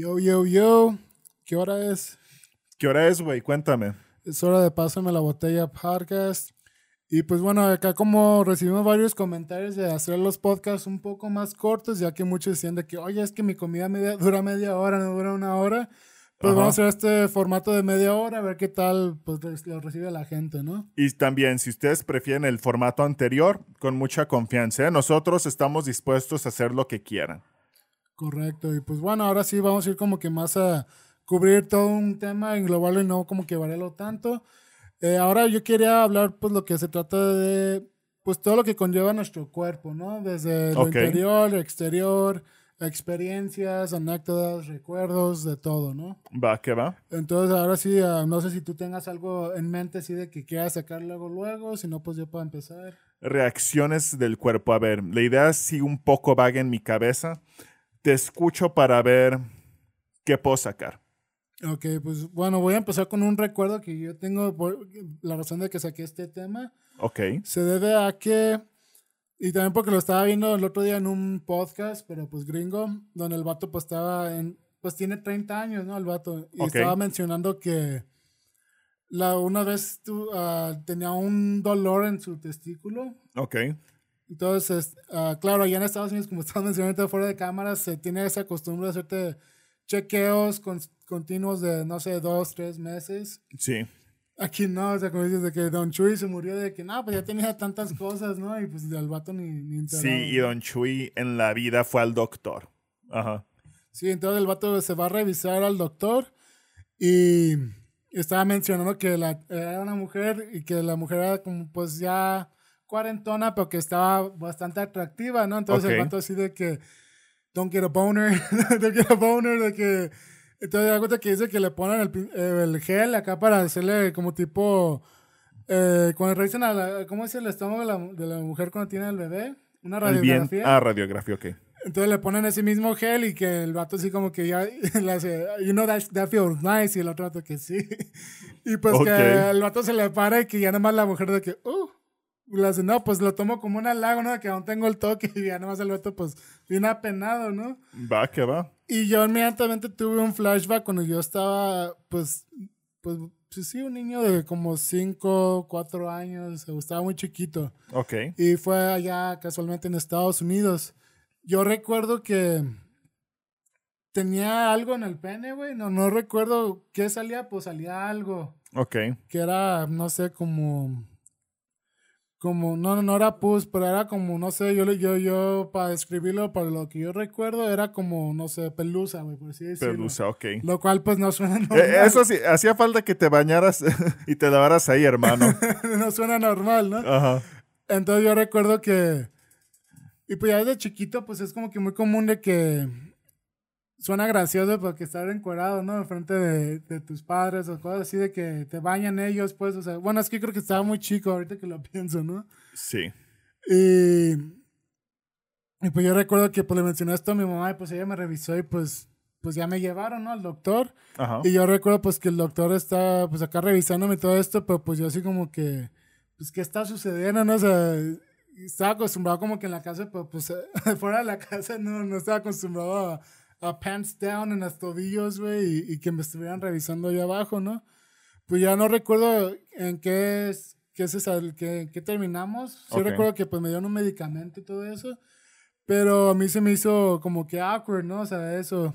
Yo, yo, yo. ¿Qué hora es? ¿Qué hora es, güey? Cuéntame. Es hora de Pásame la Botella podcast. Y pues bueno, acá como recibimos varios comentarios de hacer los podcasts un poco más cortos, ya que muchos decían de que, oye, es que mi comida media, dura media hora, no dura una hora. Pues Ajá. vamos a hacer este formato de media hora, a ver qué tal pues, lo recibe la gente, ¿no? Y también, si ustedes prefieren el formato anterior, con mucha confianza, ¿eh? nosotros estamos dispuestos a hacer lo que quieran. Correcto. Y pues bueno, ahora sí vamos a ir como que más a cubrir todo un tema, englobarlo y no como que variarlo tanto. Eh, ahora yo quería hablar pues lo que se trata de pues todo lo que conlleva nuestro cuerpo, ¿no? Desde lo Ok. interior, exterior, experiencias, anécdotas, recuerdos, de todo, ¿no? Va, que va. Entonces ahora sí, ah, no sé si tú tengas algo en mente así de que quieras sacar luego, luego, si no pues yo puedo empezar. Reacciones del cuerpo. A ver, la idea sí un poco vaga en mi cabeza. Te escucho para ver qué puedo sacar. Ok, pues bueno, voy a empezar con un recuerdo que yo tengo por la razón de que saqué este tema. Ok. Se debe a que, y también porque lo estaba viendo el otro día en un podcast, pero pues gringo, donde el vato pues estaba en, pues tiene 30 años, ¿no? El vato. Y estaba mencionando que la, una vez tu- ah, tenía un dolor en su testículo. Ok. Entonces, ah, claro, allá en Estados Unidos, como estaba mencionando fuera de cámaras, se tiene esa costumbre de hacerte chequeos con- continuos de, no sé, dos, tres meses. Sí. Aquí no, o sea, como dices, de que Don Chuy se murió de que, no, pues ya tenía tantas cosas, ¿no? Y pues al vato ni, ni enterado. Sí, y Don Chuy en la vida fue al doctor. Ajá. Sí, entonces el vato se va a revisar al doctor y estaba mencionando que la, era una mujer y que la mujer era como pues ya cuarentona, pero que estaba bastante atractiva, ¿no? Entonces el vato así de que, don't get a boner, don't get a boner, de que... Entonces da cuenta que dice que le ponen el, eh, el gel acá para hacerle como tipo... Eh, cuando revisan a la, ¿cómo es el estómago de la, de la mujer cuando tiene el bebé? Una bien. radiografía. Ah, radiografía, ok. Entonces le ponen ese mismo gel y que el vato así como que ya le hace, you know that, that feels nice y el otro vato que sí. Y pues que el vato se le para y que ya nomás la mujer de que, uh, le hace, no, pues lo tomo como un halago, ¿no? Que aún tengo el toque y ya nomás el vato pues bien apenado, ¿no? Va, que va. Y yo inmediatamente tuve un flashback cuando yo estaba, pues, pues, pues sí, un niño de como 5, 4 años, estaba muy chiquito. Ok. Y fue allá casualmente en Estados Unidos. Yo recuerdo que tenía algo en el pene, güey. No, no recuerdo qué salía, pues salía algo. Ok. Que era, no sé, como. Como, no, no, no era pus, pero era como, no sé, yo, yo, yo, para describirlo, para lo que yo recuerdo, era como, no sé, pelusa, güey, por así decirlo. Pelusa, ok. Lo cual, pues, no suena normal. Eh, Eso sí, hacía falta que te bañaras y te lavaras ahí, hermano. no suena normal, ¿no? Ajá. Entonces yo recuerdo que. Y pues ya desde chiquito, pues es como que muy común de que. Suena gracioso porque estar encuerado, ¿no? Enfrente de, de tus padres o cosas así de que te bañan ellos, pues, o sea, bueno, es que creo que estaba muy chico ahorita que lo pienso, ¿no? Sí. Y, y pues yo recuerdo que pues le mencioné esto a mi mamá y pues ella me revisó y pues, pues ya me llevaron, ¿no? Al doctor. Ajá. Y yo recuerdo pues que el doctor está pues acá revisándome todo esto, pero pues yo así como que, pues qué está sucediendo, ¿no? O sea, estaba acostumbrado como que en la casa, pero pues fuera de la casa no, no estaba acostumbrado a, a pants down en los tobillos, güey, y, y que me estuvieran revisando ahí abajo, ¿no? Pues ya no recuerdo en qué es, qué es esa, qué, qué terminamos. Sí Ok. recuerdo que pues me dieron un medicamento y todo eso, pero a mí se me hizo como que awkward, ¿no? O sea, eso.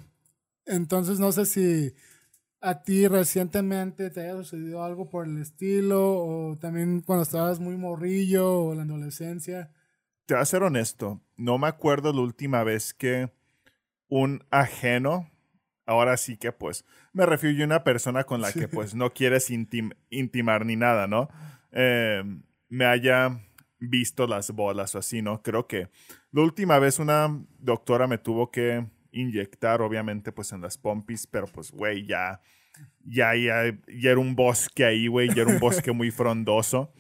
Entonces no sé si a ti recientemente te haya sucedido algo por el estilo o también cuando estabas muy morrillo o en la adolescencia. Te voy a ser honesto. No me acuerdo la última vez que un ajeno, ahora sí que pues, me refiero a una persona con la que pues no quieres intim- intimar ni nada, ¿no? Eh, me haya visto las bolas o así, ¿no? Creo que la última vez una doctora me tuvo que inyectar, obviamente, pues en las pompis, pero pues, güey, ya, ya, ya, ya era un bosque ahí, güey, ya era un bosque muy frondoso.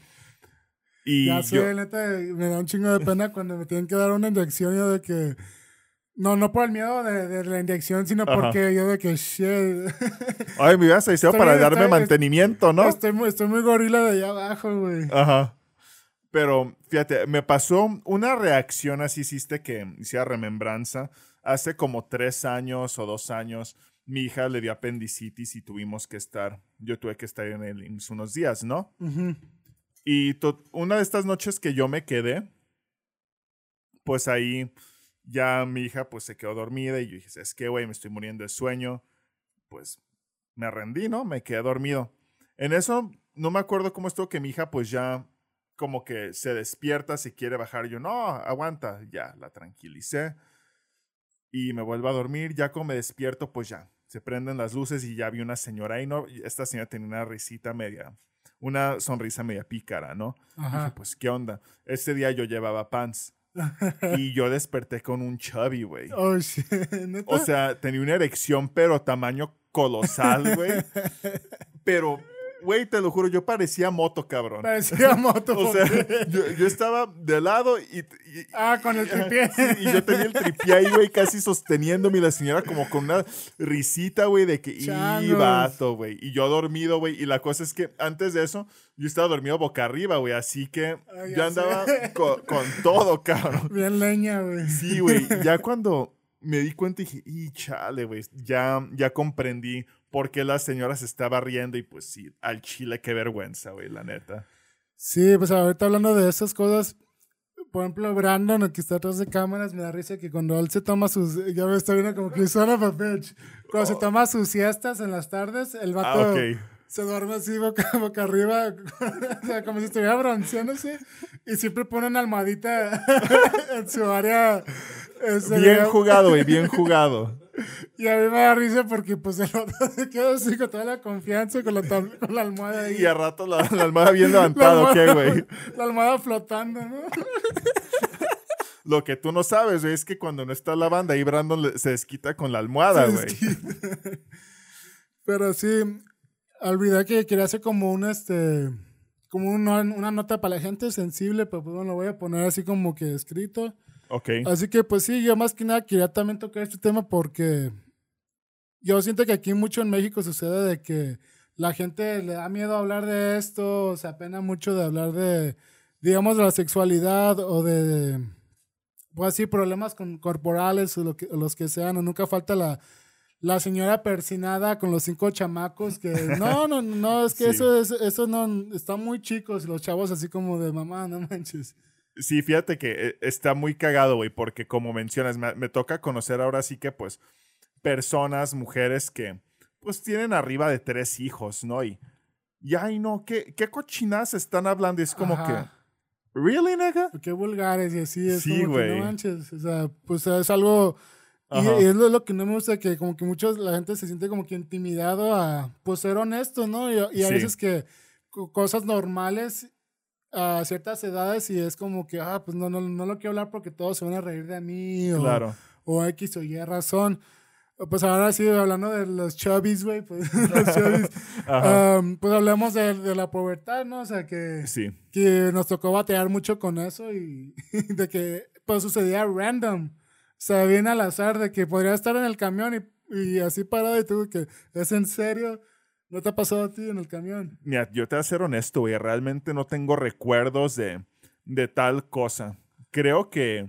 Y ya yo- sé, neta, me da un chingo de pena cuando me tienen que dar una inyección yo de que... No, no por el miedo de, de la inyección, sino Ajá. porque yo de que, shit, Ay, me ibas a decir Estoy para darme estoy- mantenimiento, ¿no? estoy, muy, estoy muy gorila de allá abajo, güey. Ajá. Pero fíjate, me pasó una reacción así, hiciste que hiciera remembranza. Hace como tres años o dos años mi hija le dio apendicitis y tuvimos que estar, yo tuve que estar en el IMSS unos días, ¿no? Y una de estas noches que yo me quedé, pues ahí ya mi hija pues se quedó dormida y yo dije, es que, güey, me estoy muriendo de sueño. Pues me rendí, ¿no? Me quedé dormido. En eso no me acuerdo cómo estuvo que mi hija pues ya como que se despierta, se quiere bajar. Yo, no, aguanta, ya, la tranquilicé. Y me vuelvo a dormir, ya como me despierto, pues ya, se prenden las luces y ya vi una señora ahí, ¿no? Esta señora tenía una risita media, una sonrisa media pícara, ¿no? Dije, pues, ¿qué onda? Ese día yo llevaba pants. y yo desperté con un chubby, güey. Oh, o sea, tenía una erección, pero tamaño colosal, güey. pero Güey, te lo juro, yo parecía moto, cabrón. Parecía moto. o sea, yo, estaba de lado y, Ah, con el tripié. y yo tenía el tripié ahí, güey, casi sosteniéndome y la señora como con una risita, güey, de que... Y vato, güey. Y yo dormido, güey. Y la cosa es que antes de eso, yo estaba dormido boca arriba, güey. Así que yo andaba con, con, todo, cabrón. Bien leña, güey. Sí, güey. Ya cuando me di cuenta y dije, y chale, güey, ya, ya comprendí por qué la señora se estaba riendo y pues sí, al chile, qué vergüenza, güey, la neta. Sí, pues ahorita hablando de esas cosas, por ejemplo, Brandon, que está atrás de cámaras, me da risa que cuando él se toma sus, ya me está viendo como que suena papel, cuando se oh. toma sus siestas en las tardes, el vato... Ah, se duerme así boca, boca arriba, o sea, como si estuviera bronceándose, y siempre pone una almohadita en su área. Bien jugado, güey, bien jugado. Y a mí me da risa porque pues el otro se queda así con toda la confianza con la, con la almohada ahí. Y a rato la, almohada bien levantada, ¿qué, güey? La almohada flotando, ¿no? Lo que tú no sabes, güey, es que cuando no está la banda, ahí Brandon se desquita con la almohada, güey. Pero sí, olvidé que quería hacer como un este como una, una, nota para la gente sensible, pero pues bueno, lo voy a poner así como que escrito. Ok. Así que pues sí, yo más que nada quería también tocar este tema porque yo siento que aquí mucho en México sucede de que la gente le da miedo hablar de esto, se apena mucho de hablar de, digamos, de la sexualidad o de, pues sí, problemas con, corporales o, lo que, o los que sean, o nunca falta la la señora persinada con los cinco chamacos que no, no, no, es que eso es, eso no, están muy chicos los chavos así como de mamá, no manches. Sí, fíjate que eh, está muy cagado, güey, porque como mencionas, me, toca conocer ahora sí que pues personas, mujeres que pues tienen arriba de tres hijos, ¿no? Y, y ay, no, ¿qué, qué cochinas están hablando? Y es como que, ¿really, nega? Qué vulgares y así, es sí, como que no manches, o sea, pues es algo y, es lo, que no me gusta, que como que muchos, la gente se siente como que intimidado a, pues, ser honesto, ¿no? Y, a veces que cosas normales a ciertas edades y es como que, ah, pues no, no, no lo quiero hablar porque todos se van a reír de mí o, claro. o X o Y razón. Pues ahora sí, hablando de los chubbies, güey, pues, los chubbies, pues hablemos de, de, la pubertad, ¿no? O sea, que, sí. que nos tocó batear mucho con eso y de que pues sucedía random se viene al azar de que podría estar en el camión y, y así parado y tú que es en serio. ¿No te ha pasado a ti en el camión? Mira, yo te voy a ser honesto, güey. Realmente no tengo recuerdos de, de tal cosa. Creo que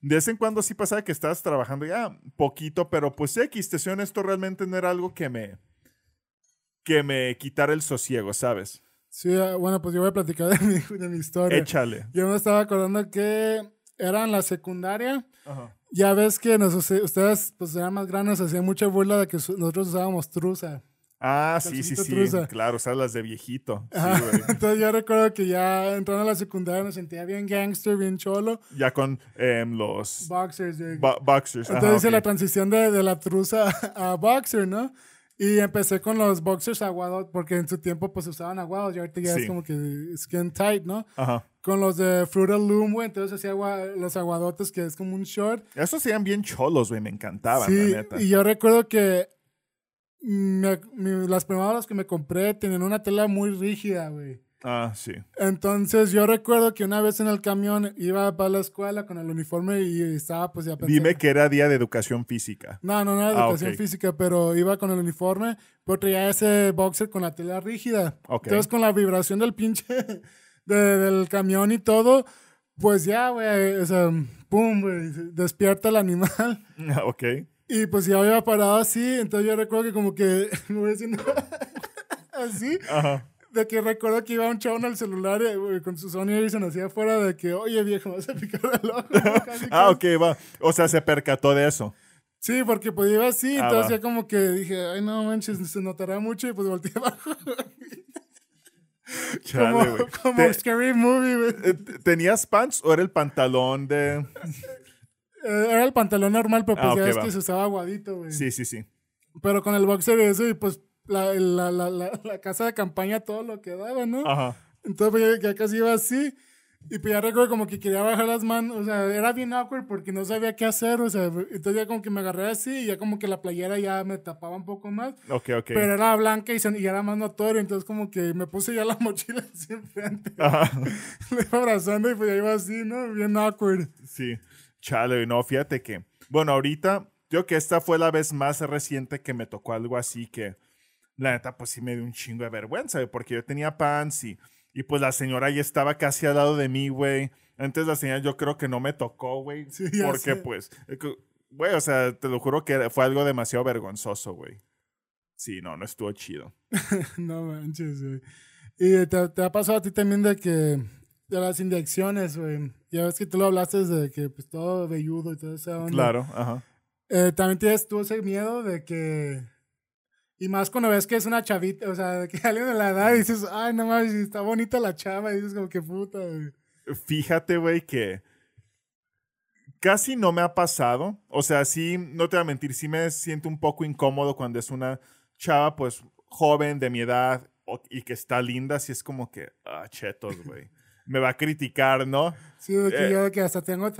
de vez en cuando sí pasaba que estabas trabajando ya poquito, pero pues X, te soy honesto, realmente no era algo que me, que me quitara el sosiego, ¿sabes? Sí, ah, bueno, pues yo voy a platicar de mi, de mi historia. Échale. Yo me estaba acordando que era en la secundaria. Ajá. Ya ves que nos, ustedes, pues eran más grandes, hacían mucha burla de que nosotros usábamos truza. Ah, sí, sí, sí. Claro, usas las de viejito. Entonces yo recuerdo que ya entrando a la secundaria me sentía bien gangster, bien cholo. Ya con em, los... Boxers. boxers. Entonces hice la transición de, de, la truza a boxer, ¿no? Y empecé con los boxers aguados, porque en su tiempo pues usaban aguados y ahorita ya es como que skin tight, ¿no? Ajá. Con los de Fruit Loom, güey, entonces hacía los aguadotes que es como un short. Esos serían bien cholos, güey, me encantaban, sí, la neta. Y yo recuerdo que las primeras que me compré tenían una tela muy rígida, güey. Ah, sí. Entonces yo recuerdo que una vez en el camión iba para la escuela con el uniforme y estaba pues ya Dime que era día de educación física. No, no, no era ah, educación física, pero iba con el uniforme, pero traía ese boxer con la tela rígida. Entonces con la vibración del pinche del camión y todo, pues ya, güey, o sea, pum, güey, despierta el animal. ok. Y pues ya había parado así, entonces yo recuerdo que como que me voy haciendo así. Ajá. De que recuerdo que iba un chavo en el celular eh, con su Sony Ericsson así afuera de que, oye viejo, vas a picar el ojo. Casi, Ah, ok, va. O sea, se percató de eso. Sí, porque pues iba así, Ah, entonces va. ya como que dije, ay no manches, se notará mucho y pues volteé abajo. Chale, como güey. como Te- Scary Movie, güey. eh, ¿Tenías pants o era el pantalón de...? Eh, Era el pantalón normal, pero pues Ah, ya ves va. que se usaba aguadito, güey. Sí, sí, sí. Pero con el boxer y eso, y pues la, la, la, la, la casa de campaña, todo lo que daba, ¿no? Ajá. Entonces pues, ya, ya casi iba así. Y pues ya recuerdo como que quería bajar las manos, o sea, era bien awkward porque no sabía qué hacer, o sea, entonces ya como que me agarré así y ya como que la playera ya me tapaba un poco más, Ok, ok. pero era blanca y, se- y era más notorio, entonces como que me puse ya la mochila así enfrente, Ajá. me iba abrazando y pues ya iba así, ¿no? Bien awkward. Sí. Chale, no, fíjate que... Bueno, ahorita, yo que esta fue la vez más reciente que me tocó algo así que... La neta, pues sí me dio un chingo de vergüenza, porque yo tenía pants y, y pues la señora ahí estaba casi al lado de mí, güey. Antes la señora yo creo que no me tocó, güey. Sí, ya porque sé. pues, eh, güey, o sea, te lo juro que fue algo demasiado vergonzoso, güey. Sí, no, no estuvo chido. No manches, güey. Y te, te ha pasado a ti también de que de las inyecciones, güey. Ya ves que tú lo hablaste de que pues todo velludo y todo eso. Claro, ajá. Eh, también tienes tú ese miedo de que. Y más cuando ves que es una chavita, o sea, de que alguien de la edad y dices, ay, no mames, está bonita la chava, y dices como que puta, güey. Fíjate, güey, que casi no me ha pasado. O sea, sí, no te voy a mentir, sí me siento un poco incómodo cuando es una chava, pues, joven, de mi edad, y que está linda, así es como que, ah, chetos, güey. Me va a criticar, ¿no? Sí, que Eh. yo que hasta tengo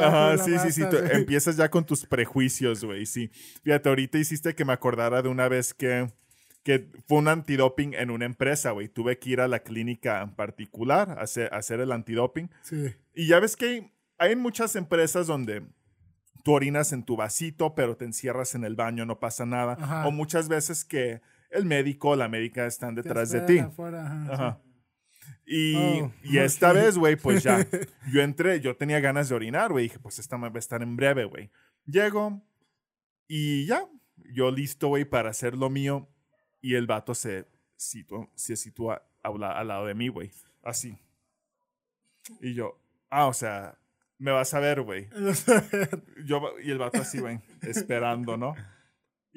o Ajá, de sí, sí, sí. empiezas ya con tus prejuicios, güey, sí. Fíjate, ahorita hiciste que me acordara de una vez que, que fue un antidoping en una empresa, güey. Tuve que ir a la clínica en particular a hacer, a hacer el antidoping. Sí, Y ya ves que hay, hay muchas empresas donde tú orinas en tu vasito, pero te encierras en el baño, no pasa nada. Ajá. O muchas veces que el médico o la médica están detrás de ti. afuera, ajá, Ajá. sí. Y, Oh, y esta vez, güey, pues ya, yo entré, yo tenía ganas de orinar, güey, dije, pues esta me va a estar en breve, güey. Llego y ya, yo listo, güey, para hacer lo mío y el vato se sitúa, se sitúa al, la- al lado de mí, güey, así. Y yo, ah, o sea, me vas a ver, güey. Yo, y el vato así, güey, esperando, ¿no?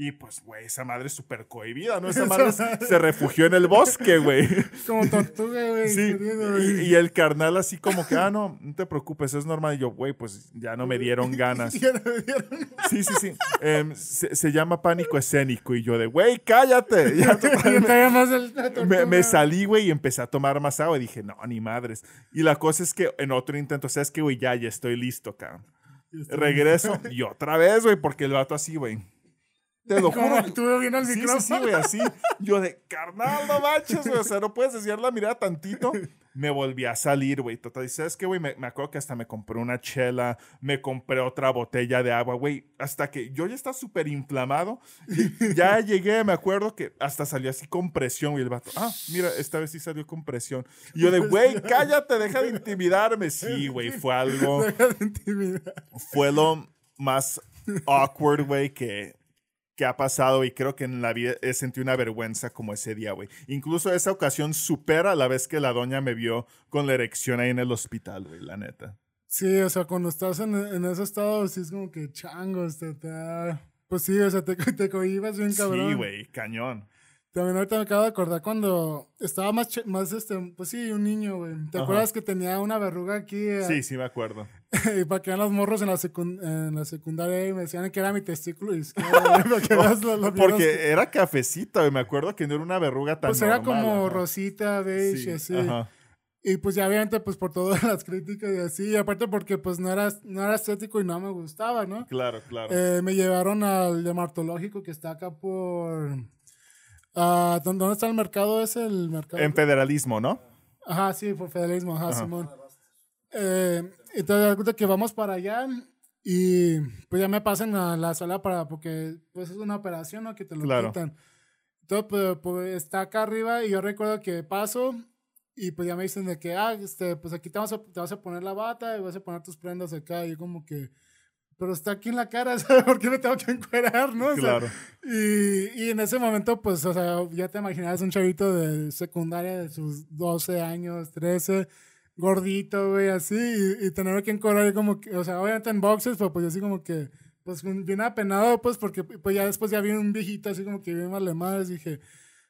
Y pues, güey, esa madre es súper cohibida, ¿no? Esa madre se refugió en el bosque, güey. Como tortuga, güey. Sí, y, y el carnal así como que, ah, no, no te preocupes, es normal. Y yo, güey, pues ya no me dieron ganas. Ya no me dieron- Sí, sí, sí. Em, se, se llama pánico escénico. Y yo de, güey, cállate. Ya más el- me, tortuga. me salí, güey, y empecé a tomar más agua. Y dije, no, ni madres. Y la cosa es que en otro intento, ¿sabes qué, güey? Ya, ya estoy listo, cabrón. Regreso y otra vez, güey, porque el vato así, güey. Te lo juro. estuve bien al Sí, sí, micrófono. sí, güey, así. Yo de, carnal, no manches, güey. O sea, no puedes desviar la mirada tantito. Me volví a salir, güey. Total, y ¿sabes qué, güey? Me, me acuerdo que hasta me compré una chela, me compré otra botella de agua, güey. Hasta que yo ya estaba súper inflamado. Y ya llegué, me acuerdo que hasta salió así con presión, güey. El vato, ah, mira, esta vez sí salió con presión. Y yo de, güey, cállate, deja de intimidarme. Sí, güey, fue algo Deja de intimidar. fue lo más awkward, güey, que, que ha pasado y creo que en la vida he sentido una vergüenza como ese día, güey. Incluso esa ocasión supera la vez que la doña me vio con la erección ahí en el hospital, güey, la neta. Sí, o sea, cuando estás en, en ese estado, sí es como que changos, te, Pues sí, o sea, te, te cohibas bien cabrón. Sí, güey, cañón. También ahorita me acabo de acordar cuando estaba más, más este, pues sí, un niño, güey. ¿Te Ajá. acuerdas que tenía una verruga aquí? eh, Sí, sí me acuerdo. y para que vean los morros en la, en la secundaria y me decían que era mi testículo izquierdo, güey, para que veas lo- lo bien Porque era cafecita, güey. Me acuerdo que no era una verruga tan Pues era como rosita, beige, Sí, así. ajá. Y pues ya obviamente pues por todas las críticas y así, y aparte porque pues no era, no era estético y no me gustaba, ¿no? Claro, claro. Eh, me llevaron al dermatológico que está acá por... ¿dó- ¿Dónde está el mercado ese? El mercado... en federalismo, ¿no? Ajá, sí, por federalismo, ajá, Ajá. Simón. Eh, cuenta que vamos para allá y pues ya me pasan a la sala para, porque pues es una operación, ¿no? Que te lo Claro. quitan. Entonces, pues, pues, está acá arriba y yo recuerdo que paso y pues ya me dicen de que, ah, este, pues aquí te vas, a, te vas a poner la bata y vas a poner tus prendas acá y yo como que, pero está aquí en la cara, ¿sabes por qué me tengo que encuerar, no? O sea, Claro. y, y en ese momento, pues, o sea, ya te imaginabas un chavito de secundaria de sus 12 años, 13, gordito, güey, así, y, y tener que encuadrar como que, o sea, obviamente en boxes, pero pues yo así como que, pues bien apenado, pues, porque pues ya después ya vi un viejito así como que bien madres, dije,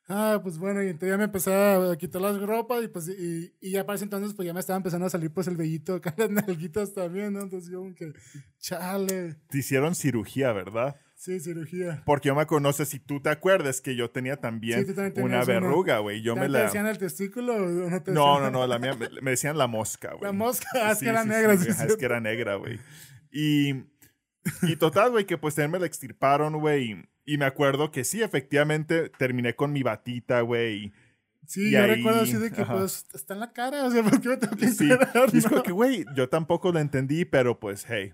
ah, pues bueno, y entonces ya me empecé a quitar las ropas y pues, y, y ya para ese entonces, pues ya me estaba empezando a salir pues el vellito acá, las nalguitas también, ¿no? Entonces yo como que, chale, Te hicieron cirugía, ¿verdad? sí, cirugía. Porque yo me sé si tú te acuerdas que yo tenía también Sí, tú también una verruga, güey. Yo me ¿Te la... decían el testículo o no te No, no, no, la mía, me- decían la mosca, güey. La mosca, ah, es Sí, que era sí, negra. es que era negra, güey. Y, y total, güey, que pues también me la extirparon, güey. Y, me acuerdo que sí, efectivamente, terminé con mi batita, güey. Sí, y yo ahí- recuerdo así de que, ajá. pues, está en la cara, o sea, ¿por qué me tengo que Sí, encuerar, y es no? que, güey, yo tampoco lo entendí, pero pues, hey,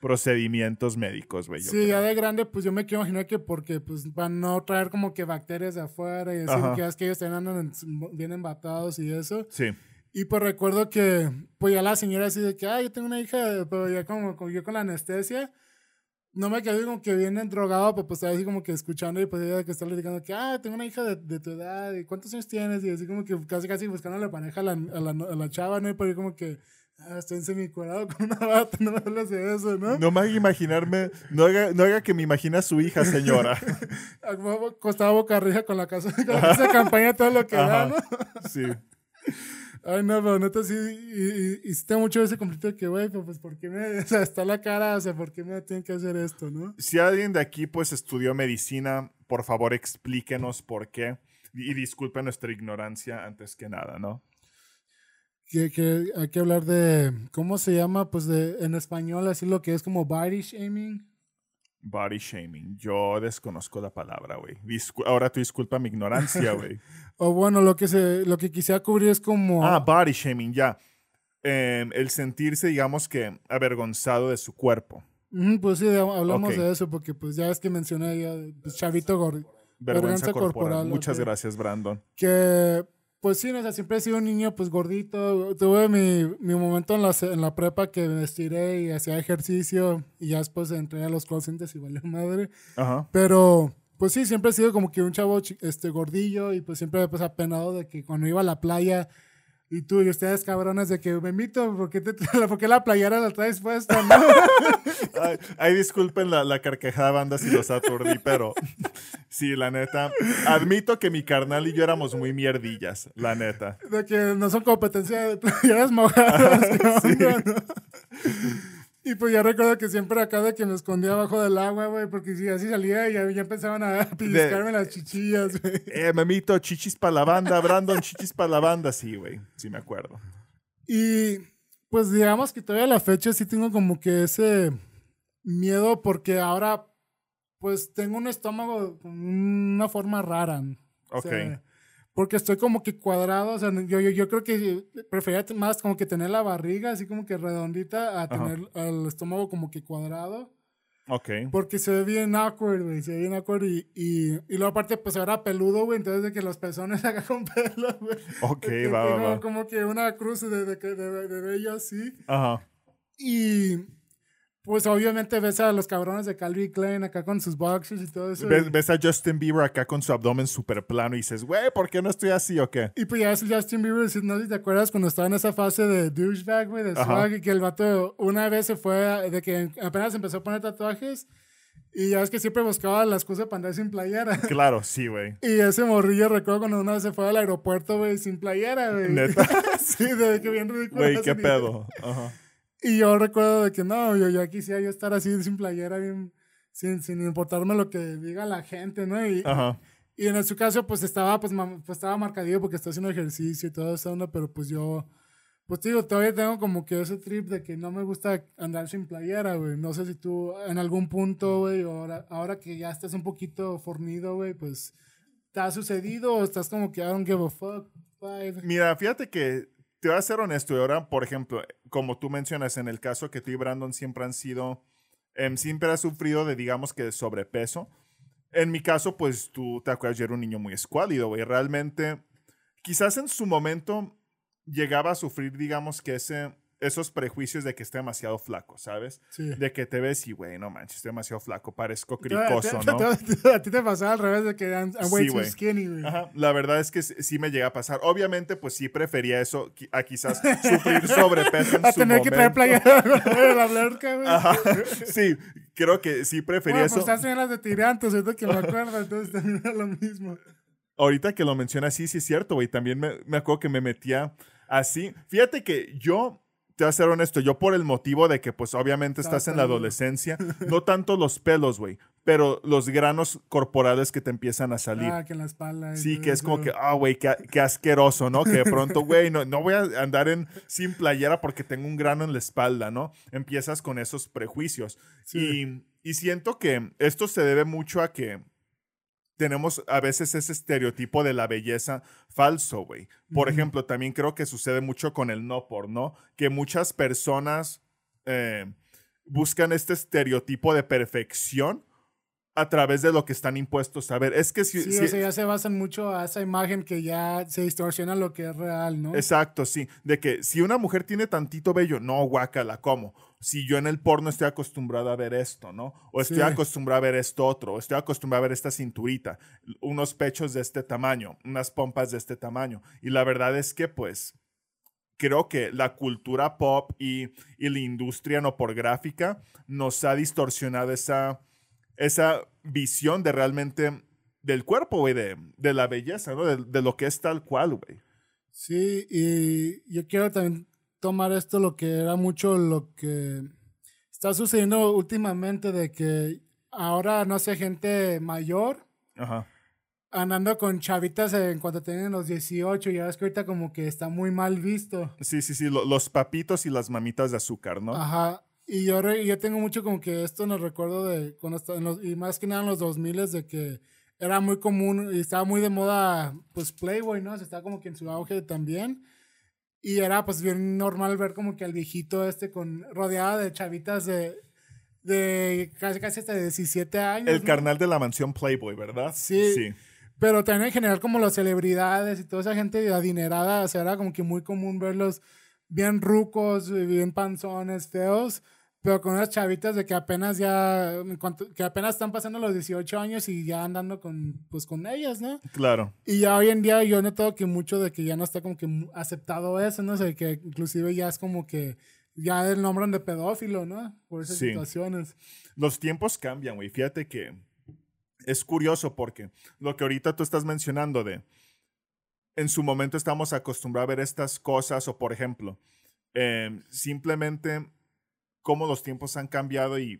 procedimientos médicos, güey. Sí, creo. ya de grande, pues yo me quiero imaginar que porque, pues, para no traer como que bacterias de afuera y así, porque ya es que ellos también andan en- bien embatados y eso. Sí, Y pues recuerdo que, pues ya la señora así de que, ah, yo tengo una hija, pero ya como, como yo con la anestesia, no me quedé como que bien drogado, pero pues estaba así como que escuchando y pues ella que está platicando que, ah, tengo una hija de, de tu edad, y cuántos años tienes, y así como que casi casi buscando la pareja a la, a la, a la chava, ¿no? Y por ahí como que, ah, estoy semicuadrado con una bata, no me hablas de eso, ¿no? no me haga imaginarme, no haga, no haga que me imagine a su hija, señora. Costaba boca arriba con la casa, con la casa de campaña, todo lo que da, ¿no? Ajá, Sí. Ay, no, pero neta sí, y, y, y tengo mucho ese conflicto de que, güey, pues, ¿por qué me, o sea, está la cara, o sea, ¿por qué me tienen que hacer esto, no? Si alguien de aquí pues estudió medicina, por favor explíquenos por qué. Y disculpe nuestra ignorancia antes que nada, ¿no? Que, que hay que hablar de, ¿cómo se llama? Pues de, en español, así lo que es como body shaming. Body shaming. Yo desconozco la palabra, güey. Ahora tú disculpa mi ignorancia, güey. O bueno, lo que, se, lo que quisiera cubrir es como... ah, body shaming, ya. Em, el sentirse, digamos que, avergonzado de su cuerpo. Ujú, pues sí, hablamos de eso, porque pues ya es que mencioné ya, pues, chavito gordo. Vergüenza, Vergüenza corporal. corporal, Muchas gracias, Brandon. que pues sí, o sea, siempre he sido un niño pues gordito. Tuve mi, mi momento en la, en la prepa que me estiré y hacía ejercicio y ya después entré a los call centers y valió madre. Ajá. Pero pues sí, siempre he sido como que un chavo este, gordillo y pues siempre pues apenado de que cuando iba a la playa y tú y ustedes cabrones de que me invito, ¿por qué, te, ¿por qué la playera la traes puesta? No? Ay, ay, disculpen la, la carcajada banda si los aturdí, pero sí, la neta. Admito que mi carnal y yo éramos muy mierdillas, la neta. De que no son competencia de playeras mojadas. ¿qué onda, no? Y pues ya recuerdo que siempre acá de que me escondía abajo del agua, güey, porque si así salía y ya, ya empezaban a pellizcarme las chichillas, güey. Eh, memito, chichis para la banda, Brandon, chichis para la banda, sí, güey, sí me acuerdo. Y pues digamos que todavía la fecha sí tengo como que ese miedo porque ahora pues tengo un estómago con una forma rara. O Ok. sea, porque estoy como que cuadrado, o sea, yo, yo, yo creo que prefería más como que tener la barriga así como que redondita a tener el estómago como que cuadrado. Ok. Porque se ve bien awkward, güey. Se ve bien awkward y, y, y luego aparte pues era peludo, güey. Entonces de que los pezones acá con pelo, güey. Ok, Que va, va, tengo va. Como que una cruz de, de, de, de, de así. Ajá. Y pues obviamente ves a los cabrones de Calvin Klein acá con sus boxers y todo eso. Ves, a Justin Bieber acá con su abdomen súper plano y dices, güey, ¿por qué no estoy así o qué? y pues ya es Justin Bieber, si- no sé si te acuerdas cuando estaba en esa fase de douchebag, güey, de Ajá. swag, y que el vato una vez se fue, de que apenas empezó a poner tatuajes. Y ya es que siempre buscaba la excusa para andar sin playera. Claro, sí, güey. Y ese morrillo recuerdo cuando una vez se fue al aeropuerto, güey, sin playera, güey. Neta. sí, de que bien ridículo. Güey, qué pedo. Ajá. Y yo recuerdo de que no, yo ya quisiera yo estar así sin playera, bien, sin, sin importarme lo que diga la gente, ¿no? Y, Ajá. y en su caso, pues estaba, pues, pues estaba marcadillo porque está haciendo ejercicio y toda esa onda, pero pues yo, pues te digo, todavía tengo como que ese trip de que no me gusta andar sin playera, güey. No sé si tú en algún punto, güey, ahora, ahora que ya estás un poquito fornido, güey, pues, ¿te ha sucedido o estás como que I don't give a fuck? vibe? Mira, fíjate que te voy a ser honesto. Y ahora, por ejemplo, como tú mencionas, en el caso que tú y Brandon siempre han sido, em, siempre has sufrido de, digamos que, de sobrepeso. En mi caso, pues tú te acuerdas, yo era un niño muy escuálido, güey. Realmente, quizás en su momento llegaba a sufrir, digamos que ese esos prejuicios de que esté demasiado flaco, ¿sabes? Sí. De que te ves y, güey, no manches, estoy demasiado flaco, parezco cricoso, ¿no? A ti te pasaba al revés de que I'm, way too skinny, güey. Ajá, la verdad es que sí me llega a pasar. Obviamente, pues sí prefería eso a quizás sufrir sobrepeso en A su tener que traer playera de la blanca, güey. Ajá, sí, creo que sí prefería Bueno, pues eso. estás en las de tirantes, ahorita que me acuerdo, entonces también era lo mismo. Ahorita que lo mencionas, sí, sí es cierto, güey. También me, me acuerdo que me metía así. Fíjate que yo, te voy a ser honesto, yo por el motivo de que, pues, obviamente estás en la adolescencia, no tanto los pelos, güey, pero los granos corporales que te empiezan a salir. Ah, que en la espalda. Sí, que es como que, ah, güey, qué, qué asqueroso, ¿no? Que de pronto, güey, no, no voy a andar en, sin playera porque tengo un grano en la espalda, ¿no? Empiezas con esos prejuicios. Sí. Y, y siento que esto se debe mucho a que tenemos a veces ese estereotipo de la belleza falso, güey. Por ejemplo, también creo que sucede mucho con el no por, ¿no? Que muchas personas eh, buscan este estereotipo de perfección a través de lo que están impuestos a ver. Es que si, Sí, si- o sea, ya se basan mucho a esa imagen que ya se distorsiona lo que es real, ¿no? Exacto, sí. De que si una mujer tiene tantito vello, no, guácala, ¿cómo? Si yo en el porno estoy acostumbrado a ver esto, ¿no? O estoy Sí. acostumbrado a ver esto otro, o estoy acostumbrado a ver esta cinturita, unos pechos de este tamaño, unas pompas de este tamaño. Y la verdad es que, pues, creo que la cultura pop y, y la industria no por gráfica nos ha distorsionado esa, esa visión de realmente del cuerpo, güey, de, de la belleza, ¿no? De, de lo que es tal cual, güey. Sí, y yo quiero también tomar esto, lo que era mucho lo que está sucediendo últimamente, de que ahora, no sé, gente mayor Ajá. andando con chavitas en cuanto tienen los 18, ya ves que ahorita como que está muy mal visto. Sí, sí, sí, lo- los papitos y las mamitas de azúcar, ¿no? Ajá. Y yo, re- yo tengo mucho como que esto nos recuerdo de cuando está en los- y más que nada en los 2000 de que era muy común y estaba muy de moda pues Playboy, ¿no? O sea, estaba como que en su auge también. Y era pues bien normal ver como que al viejito este con rodeado de chavitas de, de casi, casi hasta de 17 años. El ¿no? carnal de la mansión Playboy, ¿verdad? Sí. Sí. Pero también en general como las celebridades y toda esa gente adinerada, o sea, era como que muy común verlos bien rucos, bien panzones, feos, pero con unas chavitas de que apenas ya, que apenas están pasando los 18 años y ya andando con, pues con ellas, ¿no? Claro. Y ya hoy en día yo he notado que mucho de que ya no está como que aceptado eso, ¿no? O sea, que inclusive ya es como que ya el nombran de pedófilo, ¿no? Por esas Sí. situaciones. Los tiempos cambian, güey. Fíjate que es curioso porque lo que ahorita tú estás mencionando de en su momento estamos acostumbrados a ver estas cosas o por ejemplo eh, simplemente cómo los tiempos han cambiado y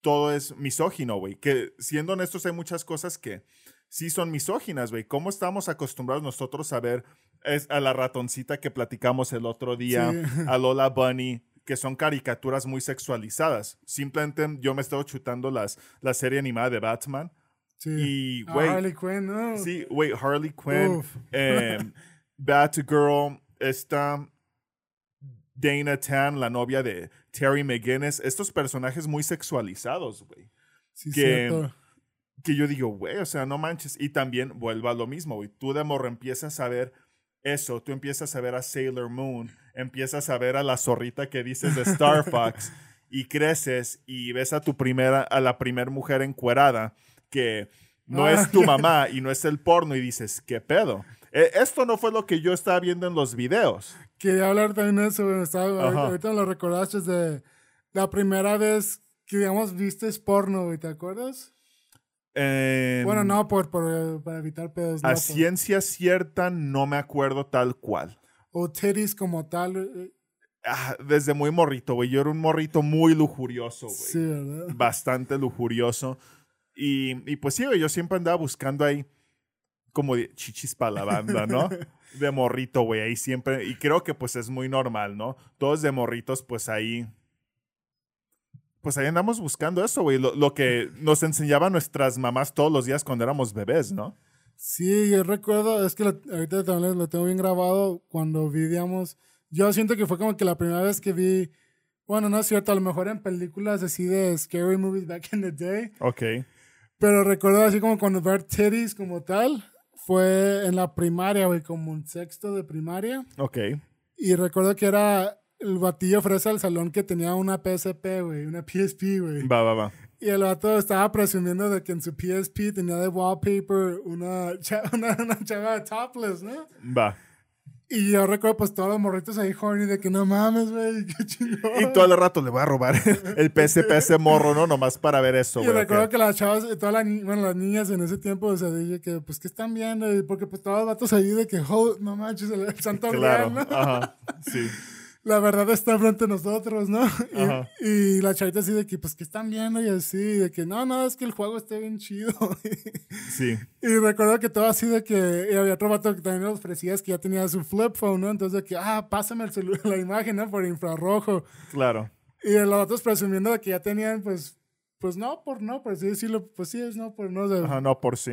todo es misógino, güey. Que siendo honestos hay muchas cosas que sí son misóginas, güey. ¿Cómo estamos acostumbrados nosotros a ver es, a la ratoncita que platicamos el otro día, Sí. a Lola Bunny, que son caricaturas muy sexualizadas? Simplemente yo me he estado chutando las, la serie animada de Batman Sí. y, Ah, güey, Harley Quinn, ¿no? Sí, güey, Harley Quinn, em, Batgirl, esta Dana Tan, la novia de Terry McGinnis, estos personajes muy sexualizados, güey. Sí, que- cierto. Que yo digo, güey, o sea, no manches. Y también vuelvo a lo mismo, güey. Tú de morro empiezas a ver eso, tú empiezas a ver a Sailor Moon, empiezas a ver a la zorrita que dices de Star Fox y creces y ves a tu primera, a la primer mujer encuerada que no Ah. es tu mamá y no es el porno y dices, ¿qué pedo? Eh, esto no fue lo que yo estaba viendo en los videos. Quería hablar también de eso, güey. Estaba- ahorita, me lo recordaste de la primera vez que, digamos, viste porno, güey, ¿te acuerdas? Em, bueno, no, por, por, para evitar pedos. no, A por- ciencia cierta no me acuerdo tal cual. o titties como tal. eh, Ah, desde muy morrito, güey. Yo era un morrito muy lujurioso, güey. Sí, ¿verdad? Bastante lujurioso. Y, y pues sí, güey, yo siempre andaba buscando ahí como chichis para la banda, ¿no? De morrito, güey, ahí siempre. Y creo que pues es muy normal, ¿no? Todos de morritos, pues ahí. Pues ahí andamos buscando eso, güey. Lo, lo que nos enseñaban nuestras mamás todos los días cuando éramos bebés, ¿no? Sí, yo recuerdo, es que lo- ahorita también lo tengo bien grabado cuando vi, digamos, yo siento que fue como que la primera vez que vi, bueno, no es cierto, a lo mejor en películas así de scary movies back in the day, Ok. pero recuerdo así como cuando ver titties como tal, fue en la primaria, güey, como un sexto de primaria, Ok. y recuerdo que era el batillo fresa del salón que tenía una PSP, güey, una PSP, güey. Va, va, va. Y el vato estaba presumiendo de que en su PSP tenía de wallpaper una, una, una chava topless, ¿no? Va. Y yo recuerdo pues todos los morritos ahí horny de que no mames, güey, qué chingón. Y todo el rato le voy a robar el PSP a ese morro, ¿no? Nomás para ver eso, Y güey. recuerdo ok. que las chavas, eh, todas las, bueno, las niñas en ese tiempo, o sea, dije que, pues, ¿qué están viendo? Y porque, pues, todos los vatos ahí de que, oh, no manches, el, santo Claro. grial, ¿no? Ajá. Sí. La verdad está frente a nosotros, ¿no? Y, y la chavita así de que, pues, ¿qué están viendo? Y así, de que, no, no, es que el juego está bien chido. Sí. y recuerdo que todo así de que, y había otro vato que también nos ofrecía es que ya tenía su flip phone, ¿no? Entonces de que, ah, pásame el celu- la imagen, ¿no? Por infrarrojo. Claro. Y los otros presumiendo de que ya tenían, pues, pues no, por no, por así decirlo, pues sí es no, por no. o sea, Ajá, no por sí.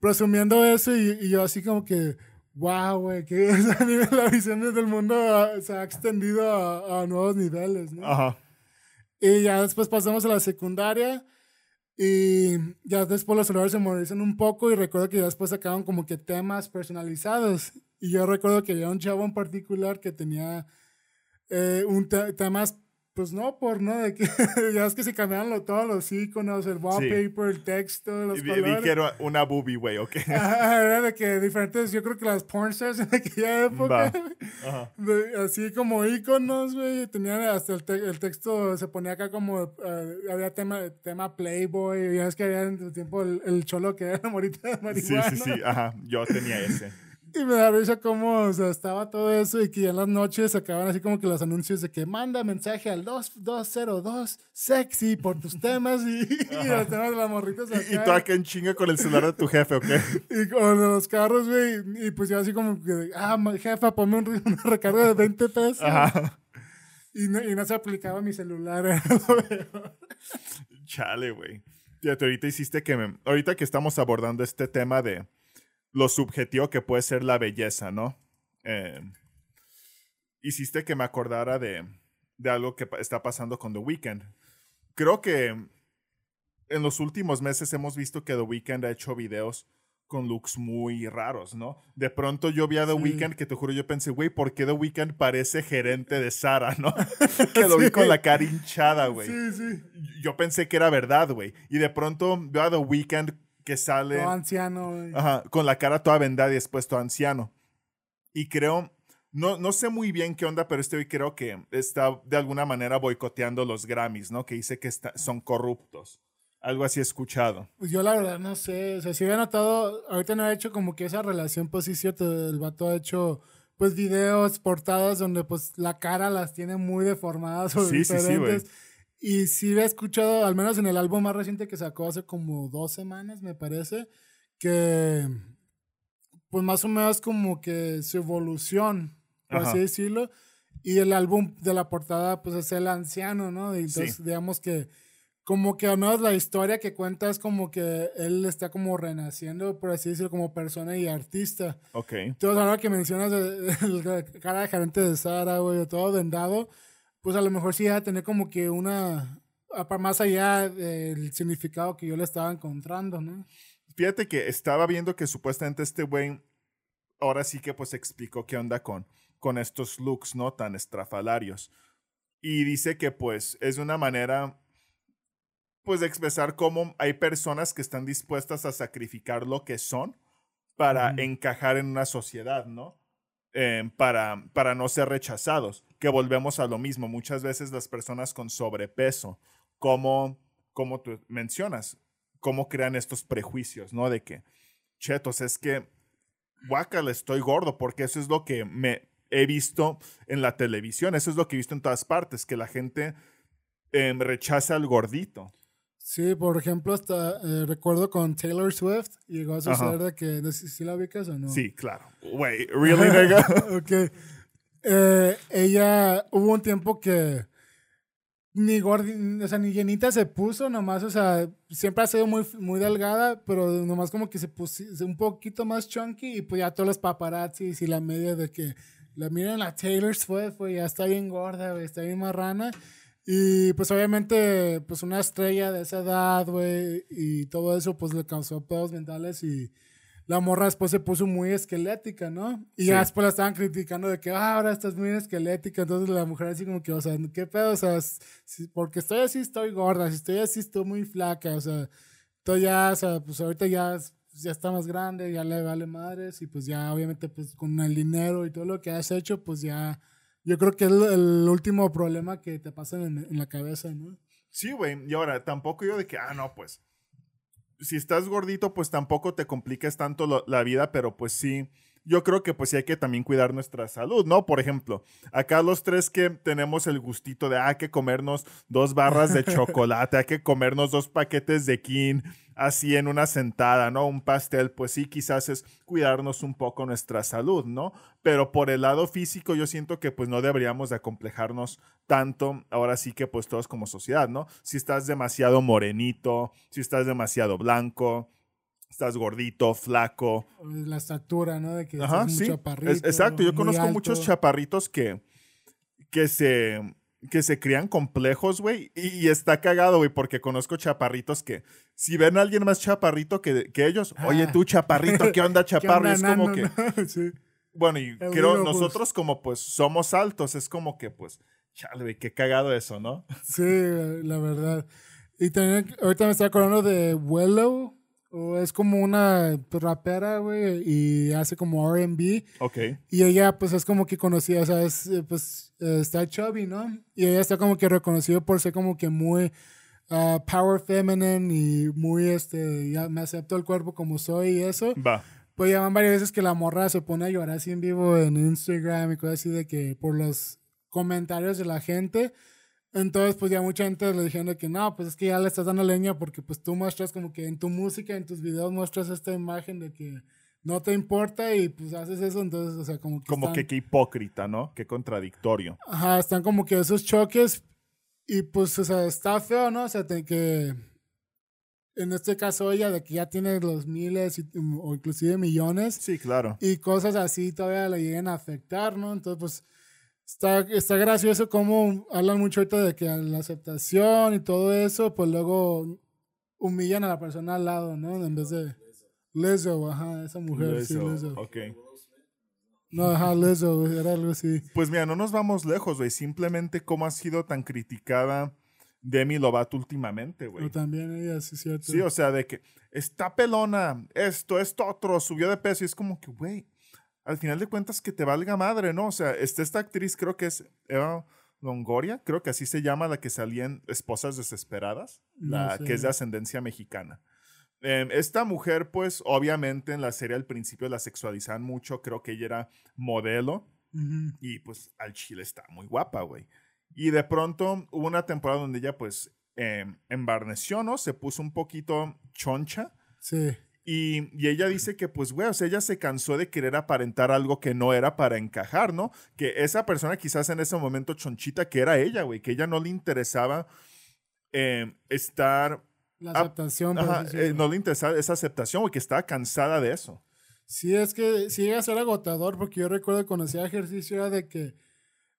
presumiendo eso y, y yo así como que, wow, güey, que la visión del mundo ah, se ha extendido a, a nuevos niveles, ¿no? Ajá. Y ya después pasamos a la secundaria y ya después los celulares se modernizan un poco y recuerdo que ya después sacaron como que temas personalizados. Y yo recuerdo que había un chavo en particular que tenía eh, un te- temas, pues no por, ¿no? De que ya es que se cambiaban lo- todos los iconos, el wallpaper, el texto, los Y colores. era una boobie, güey, ok. Ajá, era de que diferentes, yo creo que las pornstars en aquella época, de- así como iconos, güey, tenían hasta el, te- el texto, se ponía acá como, eh, había tema, tema Playboy, ya es que había en tu tiempo el, el cholo que era la morita de Sí, marihuana. sí, sí. Ajá. Yo tenía ese. Y me da risa cómo, o sea, estaba todo eso y que ya en las noches sacaban así como que los anuncios de que manda mensaje al 2202 sexy por tus temas y, y los temas de las morritas Y, y tú acá en chinga con el celular de tu jefe, ¿ok? Y con los carros, güey. Y pues yo así como que, ah, jefa, ponme un, una recarga de 20 pesos. Ajá. Y no, y no se aplicaba mi celular. Chale, güey. Fíjate, ahorita hiciste que me... Ahorita que estamos abordando este tema de lo subjetivo que puede ser la belleza, ¿no? Eh, hiciste que me acordara de, de algo que está pasando con The Weeknd. Creo que en los últimos meses hemos visto que The Weeknd ha hecho videos con looks muy raros, ¿no? De pronto yo vi a The Sí. Weeknd que te juro yo pensé, güey, ¿por qué The Weeknd parece gerente de Sara, no? que lo vi con la cara hinchada, güey sí, sí. yo pensé que era verdad, güey. Y de pronto veo a The Weeknd que sale Todo anciano, güey. ajá, con la cara toda vendada y después todo anciano. Y creo, no, no sé muy bien qué onda, pero este hoy creo que está de alguna manera boicoteando los Grammys, ¿no? Que dice que está- son corruptos. Algo así he escuchado. Pues yo la verdad no sé. O sea, si había notado, ahorita no ha hecho como que esa relación, pues sí, cierto. El vato ha hecho, pues, videos, portadas donde, pues, la cara las tiene muy deformadas o Sí, sí, sí, diferentes. Y sí he escuchado, al menos en el álbum más reciente que sacó hace como dos semanas, me parece, que, pues, más o menos como que su evolución, por Ajá. así decirlo. Y el álbum de la portada, pues, es el anciano, ¿no? Y entonces, Sí. digamos que como que al menos la historia que cuenta es como que él está como renaciendo, por así decirlo, como persona y artista. Ok. Entonces, ahora que mencionas el, el cara de gerente de Sara, güey, todo vendado, pues a lo mejor sí va a tener como que una, más allá del significado que yo le estaba encontrando, ¿no? Fíjate que estaba viendo que supuestamente este güey ahora sí que pues explicó qué onda con, con estos looks no tan estrafalarios. Y dice que pues es una manera pues de expresar cómo hay personas que están dispuestas a sacrificar lo que son para encajar en una sociedad, ¿no? Eh, para, para no ser rechazados. Que volvemos a lo mismo. Muchas veces las personas con sobrepeso, como, como tú mencionas, cómo crean estos prejuicios, ¿no? De que, chetos, es que, guácala, estoy gordo, porque eso es lo que me he visto en la televisión, eso es lo que he visto en todas partes, que la gente em, rechaza al gordito. Sí, por ejemplo, hasta eh, recuerdo con Taylor Swift, llegó a Ajá. suceder de que, no sé si la ubicas o no. Sí, claro. Güey, ¿really, nigga? ok. Eh, ella, hubo un tiempo que ni o sea, ni llenita se puso, nomás, o sea, siempre ha sido muy, muy delgada, pero nomás como que se puso un poquito más chunky y pues ya todos los paparazzis y la media de que la miren a Taylor Swift, güey, ya está bien gorda, está bien marrana. Y pues obviamente, pues una estrella de esa edad, güey, y todo eso, pues le causó pedos mentales y la morra después se puso muy esquelética, ¿no? Y ya después la estaban criticando de que, ah, ahora estás muy esquelética. Entonces la mujer así como que, o sea, ¿qué pedo? O sea, porque estoy así, estoy gorda. Si estoy así, estoy muy flaca. O sea, estoy ya, o sea, pues ahorita ya, ya está más grande, ya le vale madres. Y pues ya, obviamente, pues con el dinero y todo lo que has hecho, pues ya, yo creo que es el, último problema que te pasa en, en la cabeza, ¿no? Sí, güey. Y ahora, tampoco yo de que, ah, no, pues si estás gordito, pues tampoco te compliques tanto la vida, pero pues sí, yo creo que pues sí hay que también cuidar nuestra salud, ¿no? Por ejemplo, acá los tres que tenemos el gustito de, ah, hay que comernos dos barras de chocolate, hay que comernos dos paquetes de kin, así en una sentada, ¿no? Un pastel, pues sí, quizás es cuidarnos un poco nuestra salud, ¿no? Pero por el lado físico yo siento que pues no deberíamos de acomplejarnos tanto, ahora sí que pues todos como sociedad, ¿no? Si estás demasiado morenito, si estás demasiado blanco, estás gordito, flaco. La estatura, ¿no? De que Ajá, sí. chaparrito. exacto, yo conozco muchos chaparritos que, que se que se crían complejos, güey. Y, está cagado, güey, porque conozco chaparritos que si ven a alguien más chaparrito que, que ellos, oye tú chaparrito, ¿qué onda chaparro? es como que... sí. Bueno, y creo nosotros como pues somos altos, es como que pues, chale, güey, qué cagado eso, ¿no? Sí, la verdad. Y también, ahorita me estoy acordando de Willow, es como una rapera, güey, y hace como RB. Ok. Y ella, pues, es como que conocida, o sea, es, eh, pues, eh, está chubby, ¿no? Y ella está como que reconocida por ser como que muy ah, power feminine y muy, este, ya me acepto el cuerpo como soy y eso. Va. Pues ya van varias veces que la morra se pone a llorar así en vivo en Instagram y cosas así de que por los comentarios de la gente. Entonces, pues ya mucha gente le dijeron que no, pues es que ya le estás dando leña porque pues tú muestras como que en tu música, en tus videos muestras esta imagen de que no te importa y pues haces eso, entonces, o sea, como que... Como que qué hipócrita, ¿no? Qué contradictorio. Ajá, están como que esos choques y pues, o sea, está feo, ¿no? O sea, que... En este caso ella, de que ya tiene los miles o inclusive millones. Sí, claro. Y cosas así todavía le lleguen a afectar, ¿no? Entonces, pues Está, está gracioso cómo hablan mucho ahorita de que la aceptación y todo eso, pues luego humillan a la persona al lado, ¿no? En vez de Leso, ajá, esa mujer, sí, Leso. Ok. No, ajá, Leso, era algo así. Pues mira, no nos vamos lejos, güey. Simplemente cómo ha sido tan criticada Demi Lovato últimamente, güey. Pero también ella, sí, cierto. Sí, o sea, de que está pelona, esto, esto, otro, subió de peso y es como que, güey, al final de cuentas que te valga madre, ¿no? O sea, esta, esta actriz creo que es Eva Longoria, creo que así se llama la que salía en Esposas Desesperadas, la que es de ascendencia mexicana. Em, esta mujer, pues, obviamente en la serie al principio la sexualizan mucho, creo que ella era modelo y pues al chile está muy guapa, güey. Y de pronto hubo una temporada donde ella, pues, eh, embarneció, ¿no? Se puso un poquito choncha. Sí. Y, ella dice que, pues, güey, o sea, ella se cansó de querer aparentar algo que no era para encajar, ¿no? Que esa persona quizás en ese momento chonchita, que era ella, güey, que ella no le interesaba eh, estar... La aceptación. Eh, no le interesaba esa aceptación, güey, que estaba cansada de eso. Sí, es que sí llega a ser agotador, porque yo recuerdo cuando hacía ejercicio era de que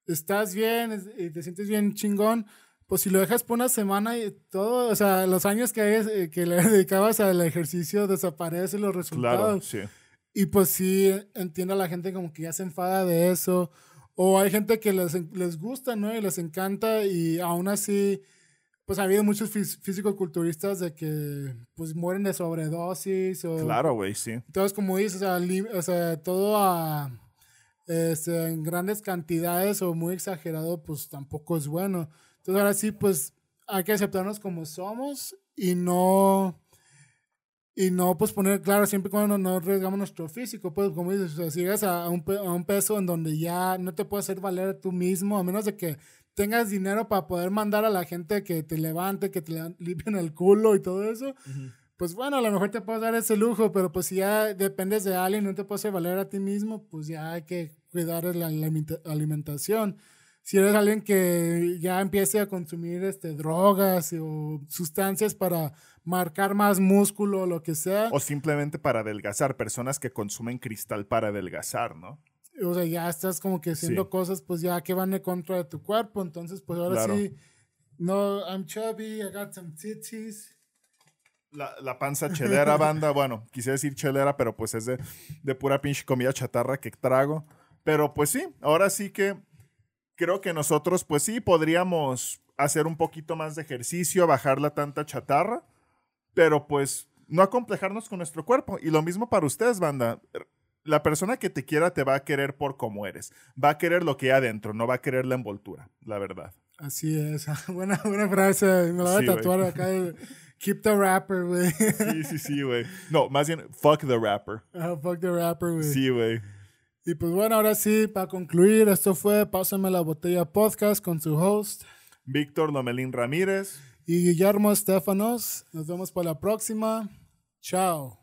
estás bien y te sientes bien chingón, pues si lo dejas por una semana y todo, o sea, los años que, eh, que le dedicabas al ejercicio desaparecen los resultados. Claro, sí. Y pues sí, entiendo a la gente como que ya se enfada de eso. O hay gente que les, les gusta, ¿no? Y les encanta y aún así, pues ha habido muchos físico-culturistas de que pues mueren de sobredosis. O, claro, güey, sí. Entonces, como dices, o sea, todo a, este, en grandes cantidades o muy exagerado, pues tampoco es bueno. Entonces ahora sí, pues hay que aceptarnos como somos y no y no pues poner claro siempre cuando no, arriesgamos nuestro físico pues como dices o sea, si llegas a un, a un peso en donde ya no te puedes hacer valer tú mismo a menos de que tengas dinero para poder mandar a la gente que te levante que te limpien el culo y todo eso pues bueno a lo mejor te puedes dar ese lujo pero pues si ya dependes de alguien no te puedes hacer valer a ti mismo pues ya hay que cuidar la alimentación si eres alguien que ya empiece a consumir este, drogas o sustancias para marcar más músculo o lo que sea. O simplemente para adelgazar, personas que consumen cristal para adelgazar, ¿no? O sea, ya estás como que haciendo cosas pues ya que van en contra de tu cuerpo, entonces pues ahora sí, no, I'm chubby, I got some titties. La, la panza chelera, banda. Bueno, quise decir chelera, pero pues es de, de pura pinche comida chatarra que trago. Pero pues sí, ahora sí que creo que nosotros, pues sí, podríamos hacer un poquito más de ejercicio, bajar la tanta chatarra, pero pues no acomplejarnos con nuestro cuerpo. Y lo mismo para ustedes, banda. La persona que te quiera te va a querer por como eres. Va a querer lo que hay adentro, no va a querer la envoltura, la verdad. Así es. buena, buena frase. Me la voy a tatuar acá. Keep the rapper, güey. Sí, sí, sí, güey. No, más bien, fuck the rapper. Uh, fuck the rapper, güey. Sí, güey. Y pues bueno, ahora sí, para concluir, esto fue Pásame la Botella Podcast con su host. Víctor Lomelín Ramírez. Y Guillermo Estefanos. Nos vemos para la próxima. Chao.